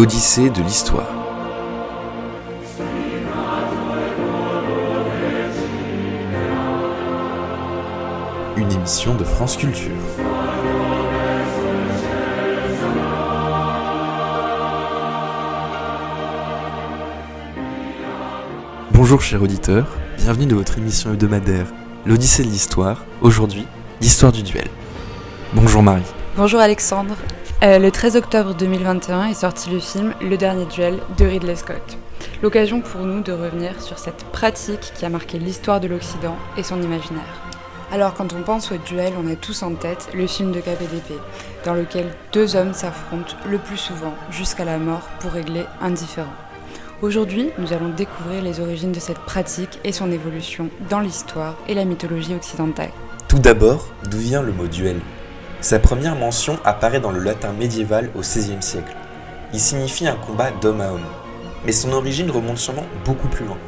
l'Odyssée de l'histoire. Une émission de France Culture. Bonjour chers auditeurs, bienvenue dans votre émission hebdomadaire L'Odyssée de l'Histoire, aujourd'hui l'histoire du duel. Bonjour Marie. Bonjour Alexandre. Euh, le 13 octobre 2021 est sorti le film Le Dernier Duel de Ridley Scott. L'occasion pour nous de revenir sur cette pratique qui a marqué l'histoire de l'Occident et son imaginaire. Alors quand on pense au duel, on a tous en tête le film de KPDP, dans lequel deux hommes s'affrontent le plus souvent jusqu'à la mort pour régler un différend. Aujourd'hui, nous allons découvrir les origines de cette pratique et son évolution dans l'histoire et la mythologie occidentale. Tout d'abord, d'où vient le mot duel? Sa première mention apparaît dans le latin médiéval au XVIe siècle. Il signifie un combat d'homme à homme. Mais son origine remonte sûrement beaucoup plus loin,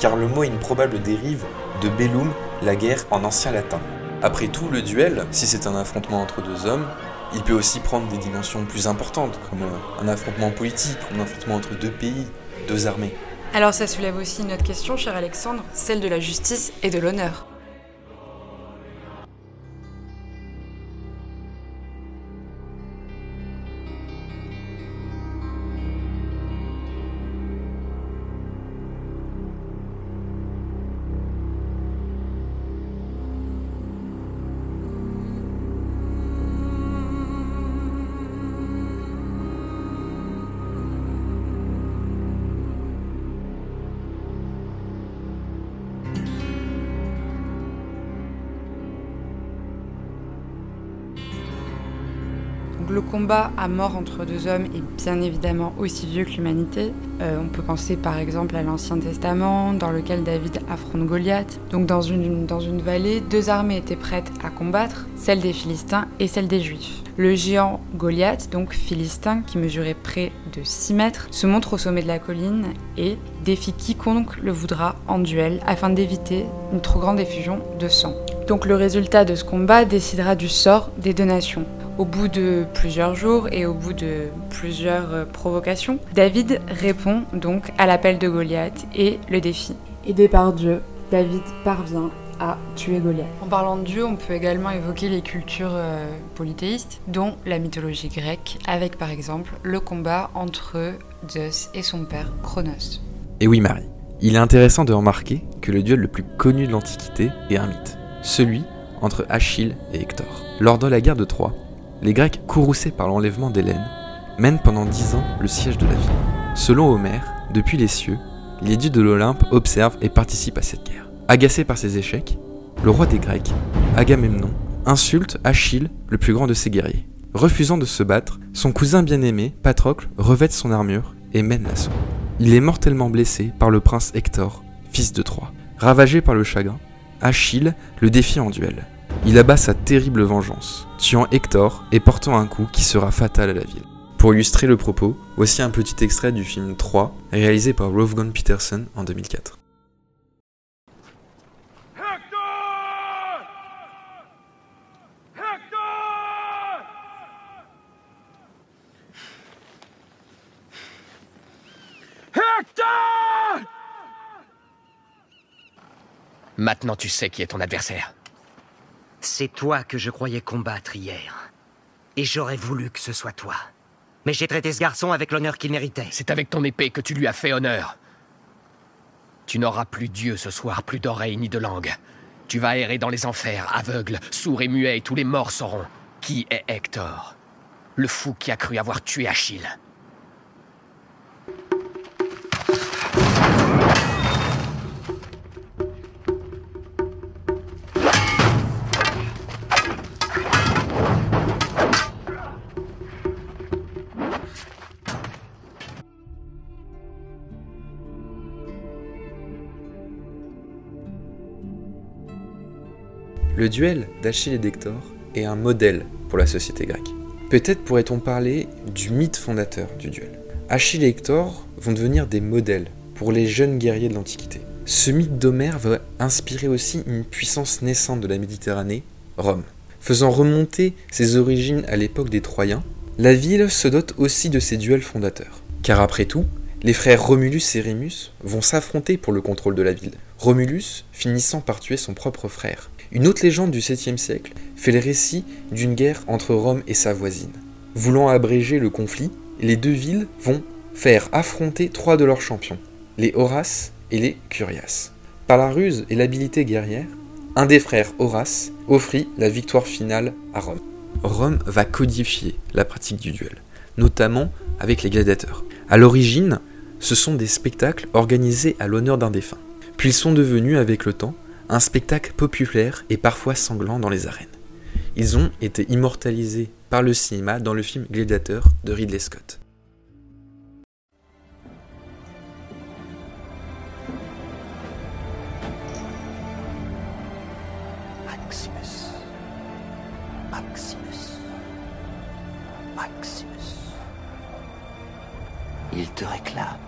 car le mot est une probable dérive de bellum, la guerre en ancien latin. Après tout, le duel, si c'est un affrontement entre deux hommes, il peut aussi prendre des dimensions plus importantes, comme un affrontement politique, un affrontement entre deux pays, deux armées. Alors ça soulève aussi une autre question, cher Alexandre, celle de la justice et de l'honneur. Le combat à mort entre deux hommes est bien évidemment aussi vieux que l'humanité. Euh, on peut penser par exemple à l'Ancien Testament, dans lequel David affronte Goliath. Donc dans une, dans une vallée, deux armées étaient prêtes à combattre, celle des Philistins et celle des Juifs. Le géant Goliath, donc philistin, qui mesurait près de 6 mètres, se montre au sommet de la colline et défie quiconque le voudra en duel afin d'éviter une trop grande effusion de sang. Donc le résultat de ce combat décidera du sort des deux nations. Au bout de plusieurs jours et au bout de plusieurs euh, provocations, David répond donc à l'appel de Goliath et le défi. Aidé par Dieu, David parvient à tuer Goliath. En parlant de Dieu, on peut également évoquer les cultures euh, polythéistes, dont la mythologie grecque, avec par exemple le combat entre Zeus et son père Cronos. Et oui Marie, il est intéressant de remarquer que le duel le plus connu de l'Antiquité est un mythe, celui entre Achille et Hector. Lors de la guerre de Troie, les Grecs, courroucés par l'enlèvement d'Hélène, mènent pendant dix ans le siège de la ville. Selon Homère, depuis les cieux, les dieux de l'Olympe observent et participent à cette guerre. Agacé par ses échecs, le roi des Grecs, Agamemnon, insulte Achille, le plus grand de ses guerriers. Refusant de se battre, son cousin bien-aimé, Patrocle, revête son armure et mène l'assaut. Il est mortellement blessé par le prince Hector, fils de Troie. Ravagé par le chagrin, Achille le défie en duel il abat sa terrible vengeance, tuant Hector et portant un coup qui sera fatal à la ville. Pour illustrer le propos, voici un petit extrait du film 3, réalisé par Wolfgang Peterson en 2004. Maintenant tu sais qui est ton adversaire. C'est toi que je croyais combattre hier. Et j'aurais voulu que ce soit toi. Mais j'ai traité ce garçon avec l'honneur qu'il méritait. C'est avec ton épée que tu lui as fait honneur. Tu n'auras plus Dieu ce soir, plus d'oreilles ni de langue. Tu vas errer dans les enfers, aveugle, sourd et muet, et tous les morts sauront qui est Hector. Le fou qui a cru avoir tué Achille. Le duel d'Achille et d'Hector est un modèle pour la société grecque. Peut-être pourrait-on parler du mythe fondateur du duel. Achille et Hector vont devenir des modèles pour les jeunes guerriers de l'Antiquité. Ce mythe d'Homère va inspirer aussi une puissance naissante de la Méditerranée, Rome. Faisant remonter ses origines à l'époque des Troyens, la ville se dote aussi de ses duels fondateurs. Car après tout, les frères Romulus et Rémus vont s'affronter pour le contrôle de la ville, Romulus finissant par tuer son propre frère. Une autre légende du 7e siècle fait le récit d'une guerre entre Rome et sa voisine. Voulant abréger le conflit, les deux villes vont faire affronter trois de leurs champions, les Horaces et les Curias. Par la ruse et l'habileté guerrière, un des frères Horace offrit la victoire finale à Rome. Rome va codifier la pratique du duel, notamment avec les gladiateurs. À l'origine, ce sont des spectacles organisés à l'honneur d'un défunt. Puis ils sont devenus, avec le temps, un spectacle populaire et parfois sanglant dans les arènes. Ils ont été immortalisés par le cinéma dans le film Gladiator de Ridley Scott. Maximus. Maximus. Maximus. Il te réclame.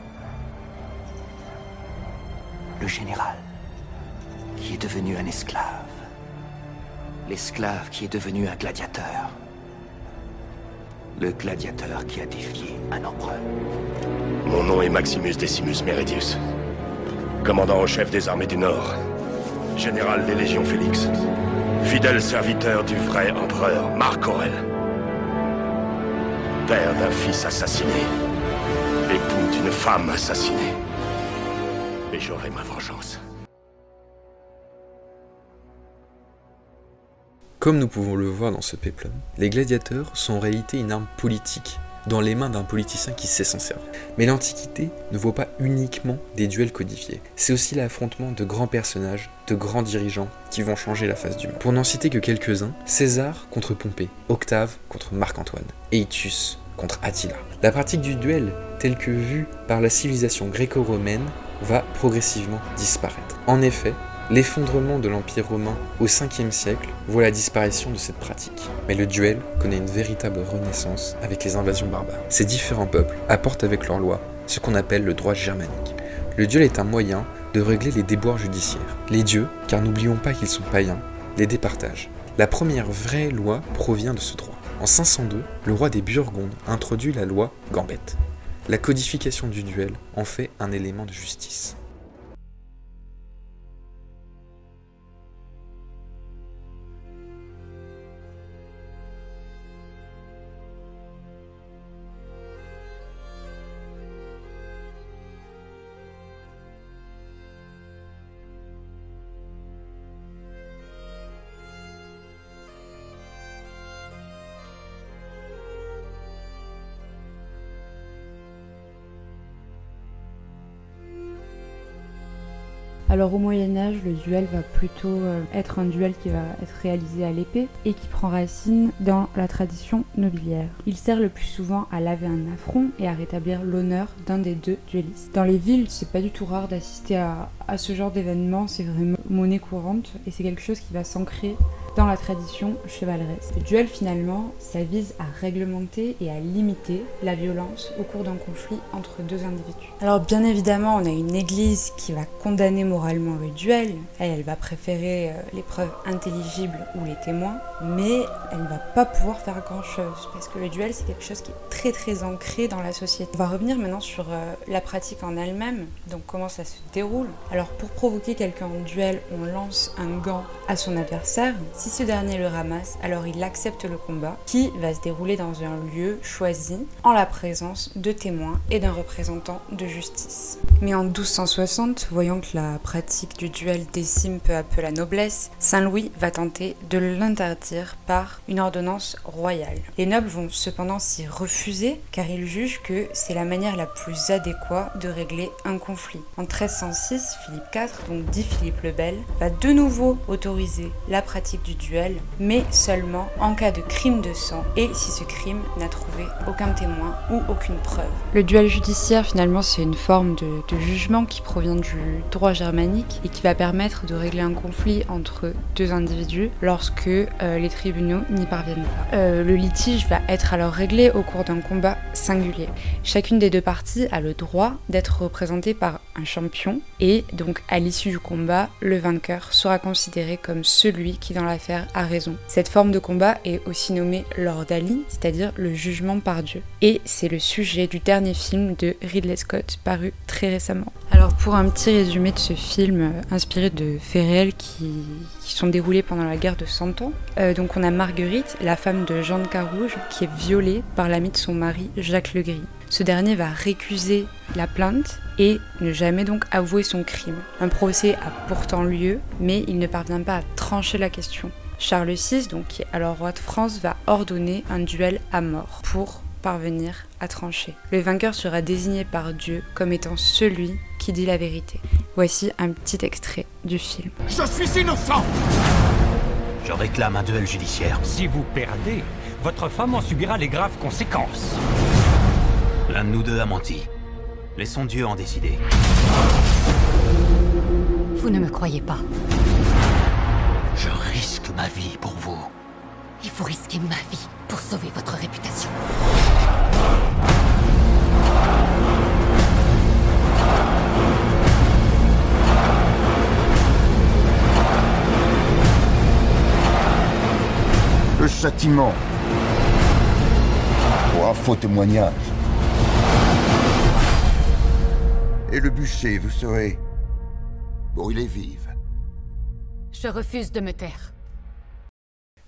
Le général, devenu un esclave. L'esclave qui est devenu un gladiateur. Le gladiateur qui a défié un empereur. Mon nom est Maximus Decimus Meridius, commandant en chef des armées du Nord, général des légions Félix, fidèle serviteur du vrai empereur Marc Aurel, père d'un fils assassiné, époux d'une femme assassinée. Et j'aurai ma vengeance. Comme nous pouvons le voir dans ce péplum, les gladiateurs sont en réalité une arme politique dans les mains d'un politicien qui sait s'en servir. Mais l'Antiquité ne vaut pas uniquement des duels codifiés, c'est aussi l'affrontement de grands personnages, de grands dirigeants qui vont changer la face du monde. Pour n'en citer que quelques-uns, César contre Pompée, Octave contre Marc-Antoine, Aetius contre Attila. La pratique du duel, telle que vue par la civilisation gréco-romaine, va progressivement disparaître. En effet, L'effondrement de l'Empire romain au 5e siècle voit la disparition de cette pratique. Mais le duel connaît une véritable renaissance avec les invasions barbares. Ces différents peuples apportent avec leurs lois ce qu'on appelle le droit germanique. Le duel est un moyen de régler les déboires judiciaires. Les dieux, car n'oublions pas qu'ils sont païens, les départagent. La première vraie loi provient de ce droit. En 502, le roi des Burgondes introduit la loi Gambette. La codification du duel en fait un élément de justice. Alors au Moyen Âge, le duel va plutôt euh, être un duel qui va être réalisé à l'épée et qui prend racine dans la tradition nobiliaire. Il sert le plus souvent à laver un affront et à rétablir l'honneur d'un des deux duellistes. Dans les villes, c'est pas du tout rare d'assister à, à ce genre d'événement, c'est vraiment monnaie courante et c'est quelque chose qui va s'ancrer dans la tradition chevaleresque. Le duel finalement, ça vise à réglementer et à limiter la violence au cours d'un conflit entre deux individus. Alors bien évidemment, on a une église qui va condamner moralement le duel, elle, va préférer euh, les preuves intelligibles ou les témoins, mais elle ne va pas pouvoir faire grand chose parce que le duel c'est quelque chose qui est très très ancré dans la société. On va revenir maintenant sur euh, la pratique en elle-même, donc comment ça se déroule. Alors pour provoquer quelqu'un en duel, on lance un gant à son adversaire. Ce dernier le ramasse, alors il accepte le combat qui va se dérouler dans un lieu choisi en la présence de témoins et d'un représentant de justice. Mais en 1260, voyant que la pratique du duel décime peu à peu la noblesse, Saint Louis va tenter de l'interdire par une ordonnance royale. Les nobles vont cependant s'y refuser car ils jugent que c'est la manière la plus adéquate de régler un conflit. En 1306, Philippe IV, donc dit Philippe le Bel, va de nouveau autoriser la pratique du duel, mais seulement en cas de crime de sang et si ce crime n'a trouvé aucun témoin ou aucune preuve. Le duel judiciaire, finalement, c'est une forme de, jugement qui provient du droit germanique et qui va permettre de régler un conflit entre deux individus lorsque euh, les tribunaux n'y parviennent pas. Euh, le litige va être alors réglé au cours d'un combat singulier. Chacune des deux parties a le droit d'être représentée par un champion et donc à l'issue du combat, le vainqueur sera considéré comme celui qui dans la a raison. Cette forme de combat est aussi nommée l'ordalie, c'est-à-dire le jugement par Dieu. Et c'est le sujet du dernier film de Ridley Scott paru très récemment. Alors pour un petit résumé de ce film euh, inspiré de faits réels qui, sont déroulés pendant la guerre de Cent Ans, euh, donc on a Marguerite, la femme de Jean de Carouge, qui est violée par l'ami de son mari Jacques Legris. Ce dernier va récuser la plainte et ne jamais donc avouer son crime. Un procès a pourtant lieu, mais il ne parvient pas à trancher la question. Charles VI, donc, qui est alors roi de France, va ordonner un duel à mort pour parvenir à trancher. Le vainqueur sera désigné par Dieu comme étant celui qui dit la vérité. Voici un petit extrait du film. Je suis innocent Je réclame un duel judiciaire. Si vous perdez, votre femme en subira les graves conséquences. L'un de nous deux a menti. Laissons Dieu en décider. Vous ne me croyez pas. Je risque ma vie pour vous. Il faut risquer ma vie pour sauver votre réputation. Le châtiment pour un faux témoignage. Et le bûcher, vous serez brûlé vive. Je refuse de me taire.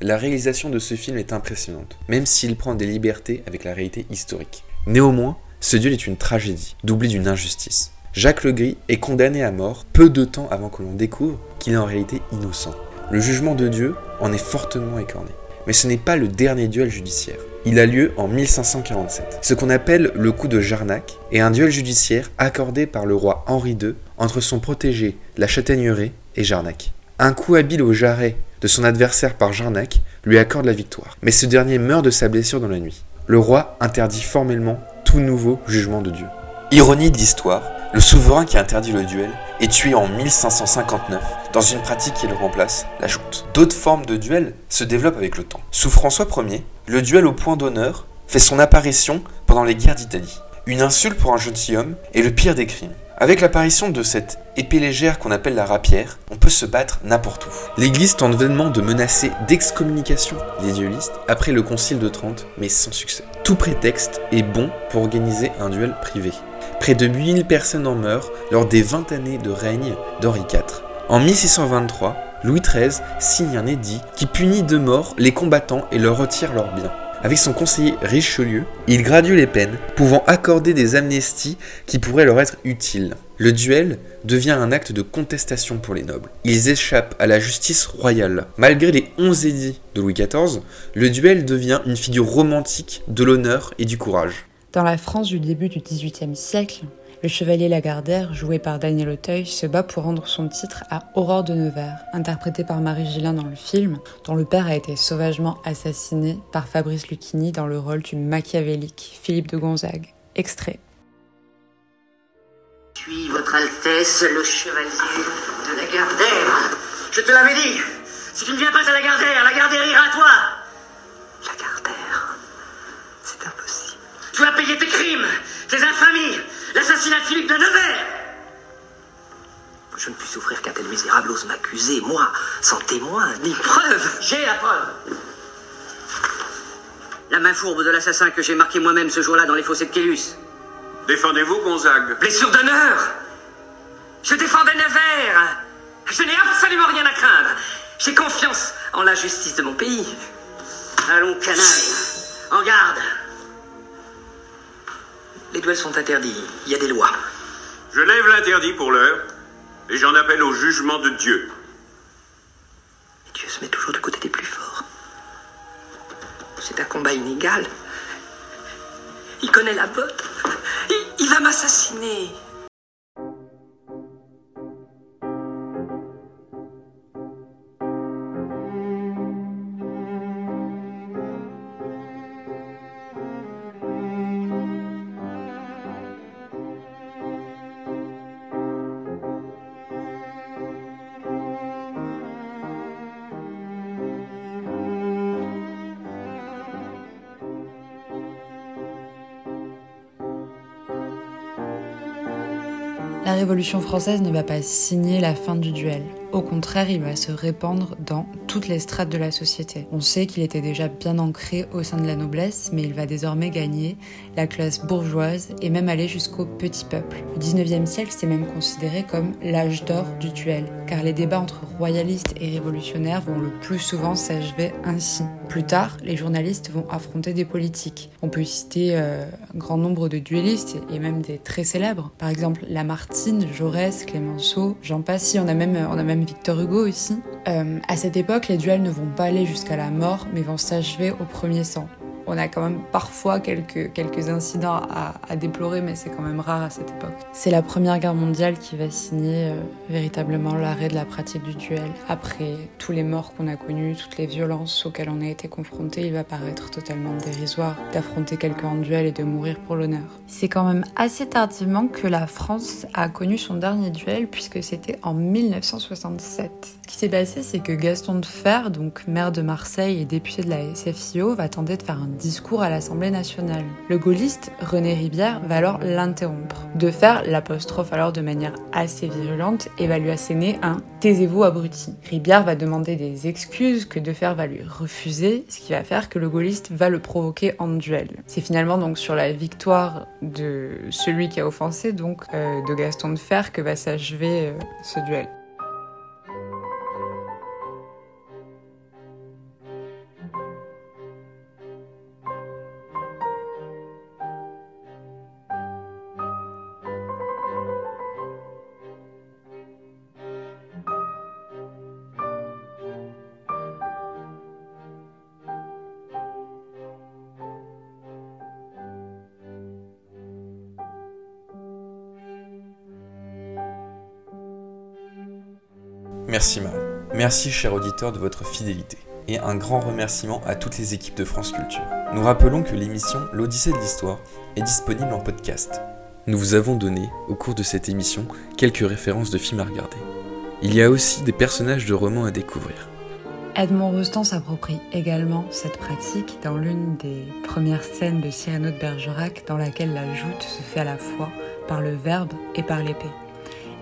La réalisation de ce film est impressionnante, même s'il prend des libertés avec la réalité historique. Néanmoins, ce duel est une tragédie, doublée d'une injustice. Jacques Legris est condamné à mort peu de temps avant que l'on découvre qu'il est en réalité innocent. Le jugement de Dieu en est fortement écorné. Mais ce n'est pas le dernier duel judiciaire. Il a lieu en 1547. Ce qu'on appelle le coup de Jarnac est un duel judiciaire accordé par le roi Henri II entre son protégé, la Châtaigneraie, et Jarnac. Un coup habile au jarret de son adversaire par Jarnac lui accorde la victoire. Mais ce dernier meurt de sa blessure dans la nuit. Le roi interdit formellement tout nouveau jugement de Dieu. Ironie de l'histoire, le souverain qui interdit le duel est tué en 1559 dans une pratique qui le remplace, la joute. D'autres formes de duel se développent avec le temps. Sous François Ier, le duel au point d'honneur fait son apparition pendant les guerres d'Italie. Une insulte pour un gentilhomme est le pire des crimes. Avec l'apparition de cette épée légère qu'on appelle la rapière, on peut se battre n'importe où. L'Église tente vainement de menacer d'excommunication les duellistes après le Concile de Trente, mais sans succès. Tout prétexte est bon pour organiser un duel privé. Près de 8000 personnes en meurent lors des 20 années de règne d'Henri IV. En 1623, Louis XIII signe un édit qui punit de mort les combattants et leur retire leurs biens. Avec son conseiller Richelieu, il gradue les peines, pouvant accorder des amnesties qui pourraient leur être utiles. Le duel devient un acte de contestation pour les nobles. Ils échappent à la justice royale. Malgré les 11 édits de Louis XIV, le duel devient une figure romantique de l'honneur et du courage. Dans la France du début du XVIIIe siècle, le chevalier Lagardère, joué par Daniel Auteuil, se bat pour rendre son titre à Aurore de Nevers, interprétée par Marie Gillin dans le film, dont le père a été sauvagement assassiné par Fabrice Lucchini dans le rôle du machiavélique Philippe de Gonzague. Extrait. Je suis votre Altesse, le chevalier de Lagardère. Je te l'avais dit Si tu ne viens pas à Lagardère, Lagardère ira à toi Tu as payé tes crimes, tes infamies, l'assassinat de Philippe de Nevers. Je ne puis souffrir qu'un tel misérable ose m'accuser, moi, sans témoin, ni preuve. J'ai la preuve. La main fourbe de l'assassin que j'ai marqué moi-même ce jour-là dans les fossés de Kélus. Défendez-vous, Gonzague Blessure d'honneur Je défendais Nevers Je n'ai absolument rien à craindre J'ai confiance en la justice de mon pays. Allons, canaille, en garde les duels sont interdits. Il y a des lois. Je lève l'interdit pour l'heure et j'en appelle au jugement de Dieu. Dieu se met toujours du côté des plus forts. C'est un combat inégal. Il connaît la botte. il va m'assassiner. Révolution française ne va pas signer la fin du duel. Au contraire, il va se répandre dans toutes les strates de la société. On sait qu'il était déjà bien ancré au sein de la noblesse, mais il va désormais gagner la classe bourgeoise et même aller jusqu'au petit peuple. Le 19e siècle, c'est même considéré comme l'âge d'or du duel, car les débats entre royalistes et révolutionnaires vont le plus souvent s'achever ainsi. Plus tard, les journalistes vont affronter des politiques. On peut citer euh, un grand nombre de duellistes et même des très célèbres. Par exemple, Lamartine, Jaurès, Clémenceau, j'en passe. on a même, on a même Victor Hugo aussi. Euh, à cette époque, les duels ne vont pas aller jusqu'à la mort, mais vont s'achever au premier sang on a quand même parfois quelques, quelques incidents à, déplorer, mais c'est quand même rare à cette époque. C'est la Première Guerre mondiale qui va signer euh, véritablement l'arrêt de la pratique du duel. Après tous les morts qu'on a connus, toutes les violences auxquelles on a été confronté, il va paraître totalement dérisoire d'affronter quelqu'un en duel et de mourir pour l'honneur. C'est quand même assez tardivement que la France a connu son dernier duel, puisque c'était en 1967. Ce qui s'est passé, c'est que Gaston de Fer, donc maire de Marseille et député de la SFIO, va tenter de faire un discours à l'Assemblée nationale. Le gaulliste René Ribière va alors l'interrompre, de faire l'apostrophe alors de manière assez virulente et va lui asséner un Taisez-vous abruti. Ribière va demander des excuses que Defer va lui refuser, ce qui va faire que le gaulliste va le provoquer en duel. C'est finalement donc sur la victoire de celui qui a offensé, donc euh, de Gaston de Fer, que va s'achever euh, ce duel. Merci Marie. Merci cher auditeur de votre fidélité. Et un grand remerciement à toutes les équipes de France Culture. Nous rappelons que l'émission L'Odyssée de l'Histoire est disponible en podcast. Nous vous avons donné, au cours de cette émission, quelques références de films à regarder. Il y a aussi des personnages de romans à découvrir. Edmond Rostand s'approprie également cette pratique dans l'une des premières scènes de Cyrano de Bergerac dans laquelle la joute se fait à la fois par le verbe et par l'épée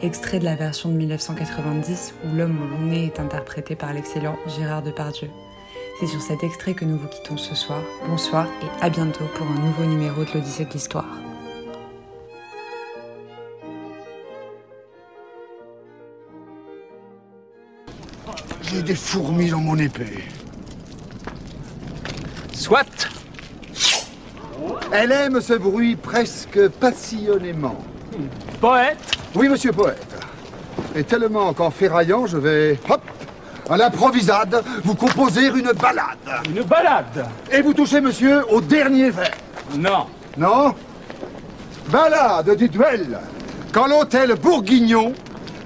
extrait de la version de 1990 où l'homme au long nez est interprété par l'excellent Gérard Depardieu. C'est sur cet extrait que nous vous quittons ce soir. Bonsoir et à bientôt pour un nouveau numéro de l'Odyssée de l'Histoire. J'ai des fourmis dans mon épée. Soit Elle aime ce bruit presque passionnément. Poète oui, monsieur poète. Et tellement qu'en ferraillant, je vais, hop, à l'improvisade, vous composer une balade. Une balade Et vous touchez, monsieur, au dernier vers. Non. Non? Balade du duel. Quand l'hôtel Bourguignon,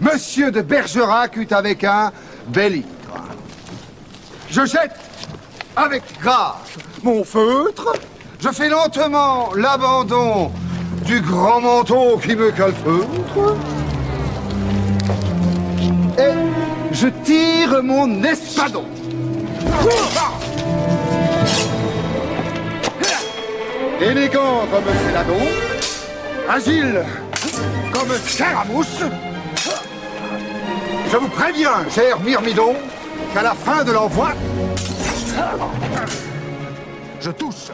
monsieur de Bergerac eut avec un bel ivre. Je jette avec grâce mon feutre, je fais lentement l'abandon du grand manteau qui me calfeutre. Et je tire mon espadon. Élégant comme Céladon, agile comme Scaramouche. Je vous préviens, cher Myrmidon, qu'à la fin de l'envoi, je touche.